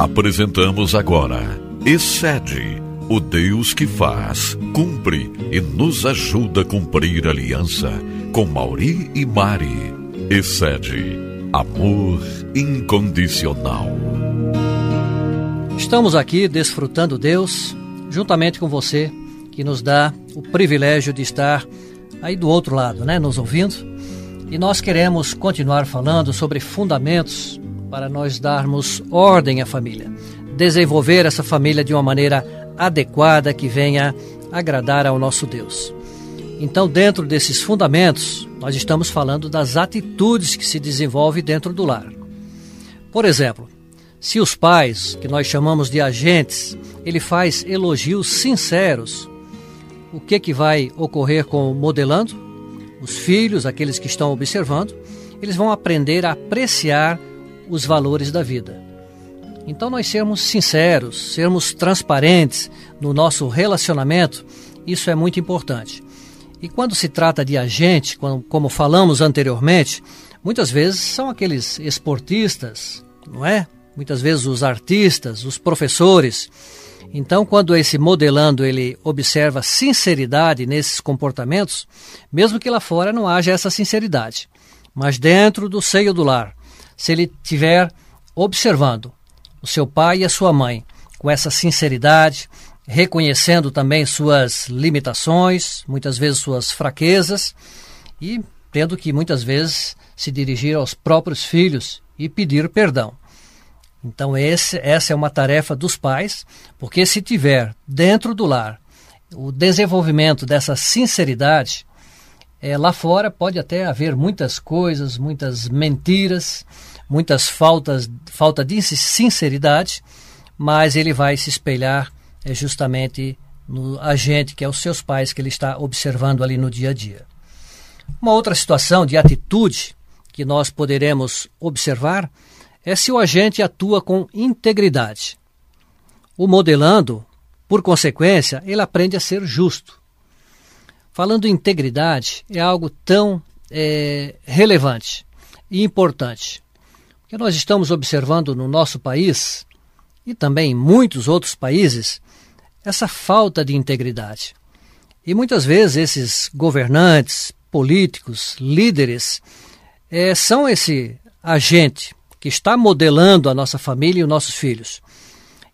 Apresentamos agora Excede, o Deus que faz, cumpre e nos ajuda a cumprir aliança com Mauri e Mari. Excede, amor incondicional. Estamos aqui desfrutando Deus juntamente com você que nos dá o privilégio de estar aí do outro lado, né, nos ouvindo. E nós queremos continuar falando sobre fundamentos para nós darmos ordem à família, desenvolver essa família de uma maneira adequada que venha agradar ao nosso Deus. Então, dentro desses fundamentos, nós estamos falando das atitudes que se desenvolvem dentro do lar. Por exemplo, se os pais, que nós chamamos de agentes, ele faz elogios sinceros, o que que vai ocorrer com o modelando? Os filhos, aqueles que estão observando, eles vão aprender a apreciar os valores da vida. Então nós sermos sinceros, sermos transparentes no nosso relacionamento, isso é muito importante. E quando se trata de agente, como falamos anteriormente, muitas vezes são aqueles esportistas, não é? Muitas vezes os artistas, os professores. Então, quando esse modelando ele observa sinceridade nesses comportamentos, mesmo que lá fora não haja essa sinceridade, mas dentro do seio do lar, se ele tiver observando o seu pai e a sua mãe com essa sinceridade, reconhecendo também suas limitações, muitas vezes suas fraquezas, e tendo que muitas vezes se dirigir aos próprios filhos e pedir perdão. Então, esse, essa é uma tarefa dos pais, porque se tiver dentro do lar o desenvolvimento dessa sinceridade, é, lá fora pode até haver muitas coisas, muitas mentiras, muitas faltas, falta de sinceridade, mas ele vai se espelhar é justamente no agente, que é os seus pais, que ele está observando ali no dia a dia. Uma outra situação de atitude que nós poderemos observar é se o agente atua com integridade. O modelando, por consequência, ele aprende a ser justo. Falando em integridade, é algo tão é, relevante e importante que nós estamos observando no nosso país e também em muitos outros países essa falta de integridade. E muitas vezes esses governantes, políticos, líderes, é, são esse agente que está modelando a nossa família e os nossos filhos.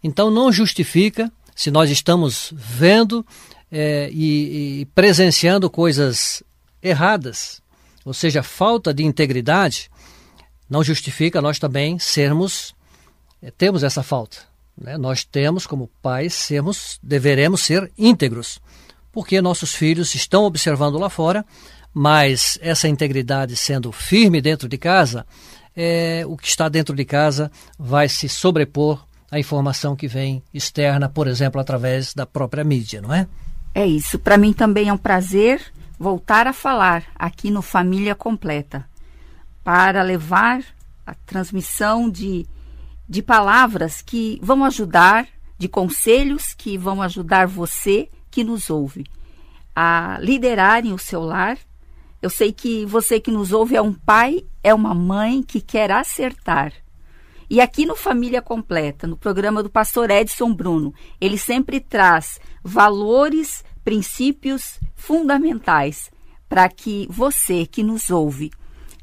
Então não justifica se nós estamos vendo é, e, e presenciando coisas erradas, ou seja, falta de integridade, não justifica nós também sermos, é, temos essa falta. Né? Nós temos, como pais, sermos, deveremos ser íntegros, porque nossos filhos estão observando lá fora, mas essa integridade sendo firme dentro de casa, é, o que está dentro de casa vai se sobrepor à informação que vem externa, por exemplo, através da própria mídia, não é? É isso. Para mim também é um prazer voltar a falar aqui no Família Completa para levar a transmissão de de palavras que vão ajudar, de conselhos que vão ajudar você que nos ouve a liderarem o seu lar. Eu sei que você que nos ouve é um pai, é uma mãe que quer acertar. E aqui no Família Completa, no programa do pastor Edson Bruno, ele sempre traz valores, princípios fundamentais para que você que nos ouve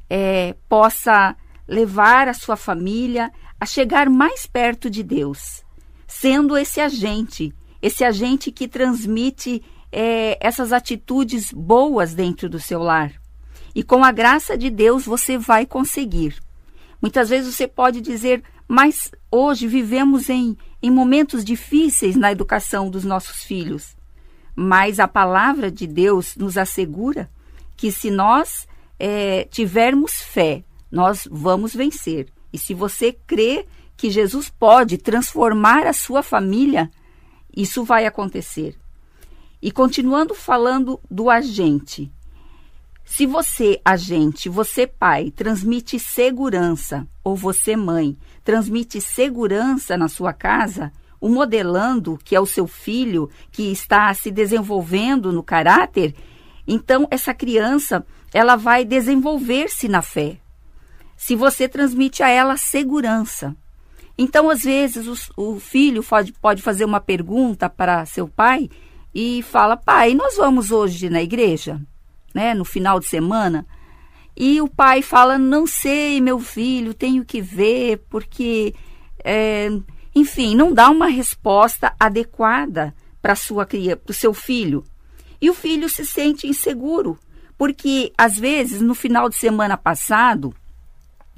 é, possa levar a sua família a chegar mais perto de Deus, sendo esse agente, esse agente que transmite é, essas atitudes boas dentro do seu lar. E com a graça de Deus você vai conseguir. Muitas vezes você pode dizer, mas hoje vivemos em, em momentos difíceis na educação dos nossos filhos. Mas a palavra de Deus nos assegura que se nós é, tivermos fé, nós vamos vencer. E se você crê que Jesus pode transformar a sua família, isso vai acontecer. E continuando falando do agente. Se você, agente, você pai, transmite segurança, ou você, mãe, transmite segurança na sua casa, o modelando, que é o seu filho, que está se desenvolvendo no caráter, então essa criança, ela vai desenvolver-se na fé se você transmite a ela segurança. Então, às vezes, o, o filho pode, pode fazer uma pergunta para seu pai e fala: Pai, nós vamos hoje na igreja, né, no final de semana? E o pai fala: Não sei, meu filho, tenho que ver, porque. É, enfim, não dá uma resposta adequada para o seu filho. E o filho se sente inseguro, porque às vezes no final de semana passado,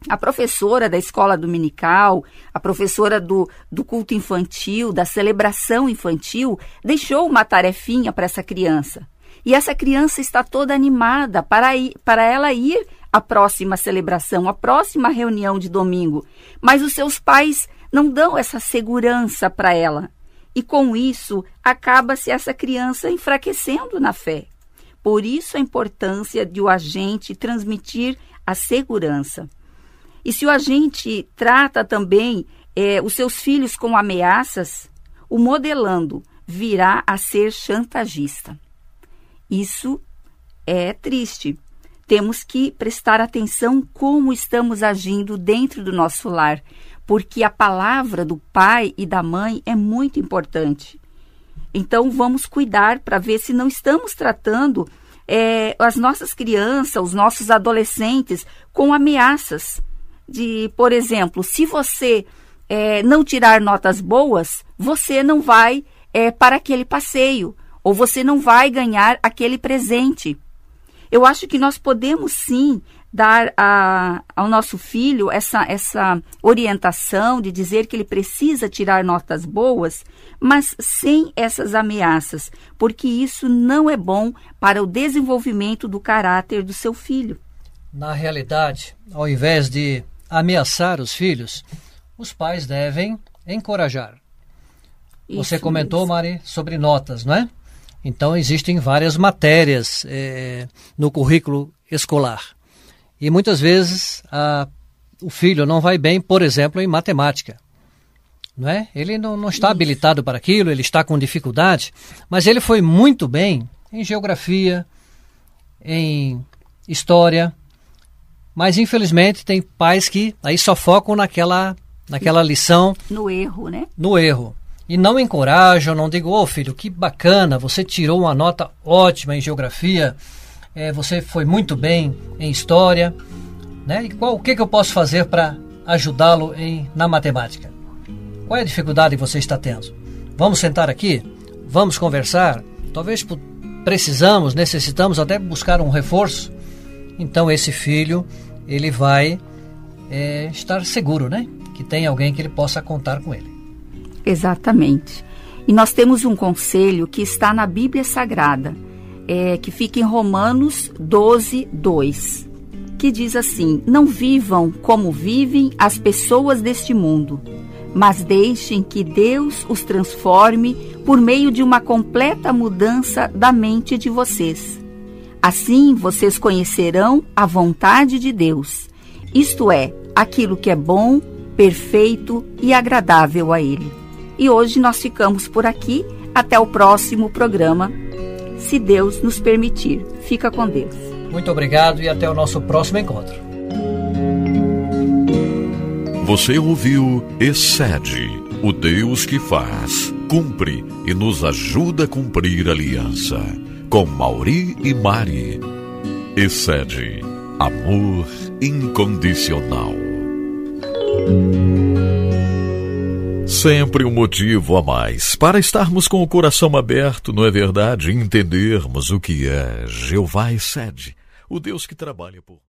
a professora da escola dominical, a professora do, do culto infantil, da celebração infantil, deixou uma tarefinha para essa criança. E essa criança está toda animada para, ir, para ela ir à próxima celebração, à próxima reunião de domingo. Mas os seus pais não dão essa segurança para ela. E com isso, acaba-se essa criança enfraquecendo na fé. Por isso a importância de o agente transmitir a segurança. E se o agente trata também é, os seus filhos com ameaças, o modelando virá a ser chantagista. Isso é triste. Temos que prestar atenção como estamos agindo dentro do nosso lar, porque a palavra do pai e da mãe é muito importante. Então vamos cuidar para ver se não estamos tratando é, as nossas crianças, os nossos adolescentes com ameaças de, por exemplo, se você é, não tirar notas boas, você não vai é, para aquele passeio ou você não vai ganhar aquele presente. Eu acho que nós podemos sim dar a, ao nosso filho essa, essa orientação de dizer que ele precisa tirar notas boas, mas sem essas ameaças, porque isso não é bom para o desenvolvimento do caráter do seu filho. Na realidade, ao invés de ameaçar os filhos, os pais devem encorajar. Isso Você comentou, mesmo. Mari, sobre notas, não é? Então, existem várias matérias é, no currículo escolar. E muitas vezes a, o filho não vai bem, por exemplo, em matemática. Não é? Ele não, não está Isso. habilitado para aquilo, ele está com dificuldade, mas ele foi muito bem em geografia, em história, mas infelizmente tem pais que aí só focam naquela, naquela lição. No erro, né? No erro. E não encorajam, não digam, ô oh, filho, que bacana, você tirou uma nota ótima em geografia, é, você foi muito bem em história. Né? E qual, o que, que eu posso fazer para ajudá-lo na matemática? Qual é a dificuldade que você está tendo? Vamos sentar aqui? Vamos conversar? Talvez precisamos, necessitamos até buscar um reforço. Então esse filho ele vai é, estar seguro, né? Que tem alguém que ele possa contar com ele. Exatamente. E nós temos um conselho que está na Bíblia Sagrada, é, que fica em Romanos 12, 2, que diz assim: Não vivam como vivem as pessoas deste mundo, mas deixem que Deus os transforme por meio de uma completa mudança da mente de vocês Assim vocês conhecerão a vontade de Deus, isto é, aquilo que é bom, perfeito e agradável a Ele. E hoje nós ficamos por aqui. Até o próximo programa, se Deus nos permitir. Fica com Deus. Muito obrigado e até o nosso próximo encontro. Você ouviu Excede, o Deus que faz, cumpre e nos ajuda a cumprir a aliança com Mauri e Mari. Excede amor incondicional. Sempre um motivo a mais para estarmos com o coração aberto, não é verdade? E entendermos o que é Jeová excede, o Deus que trabalha por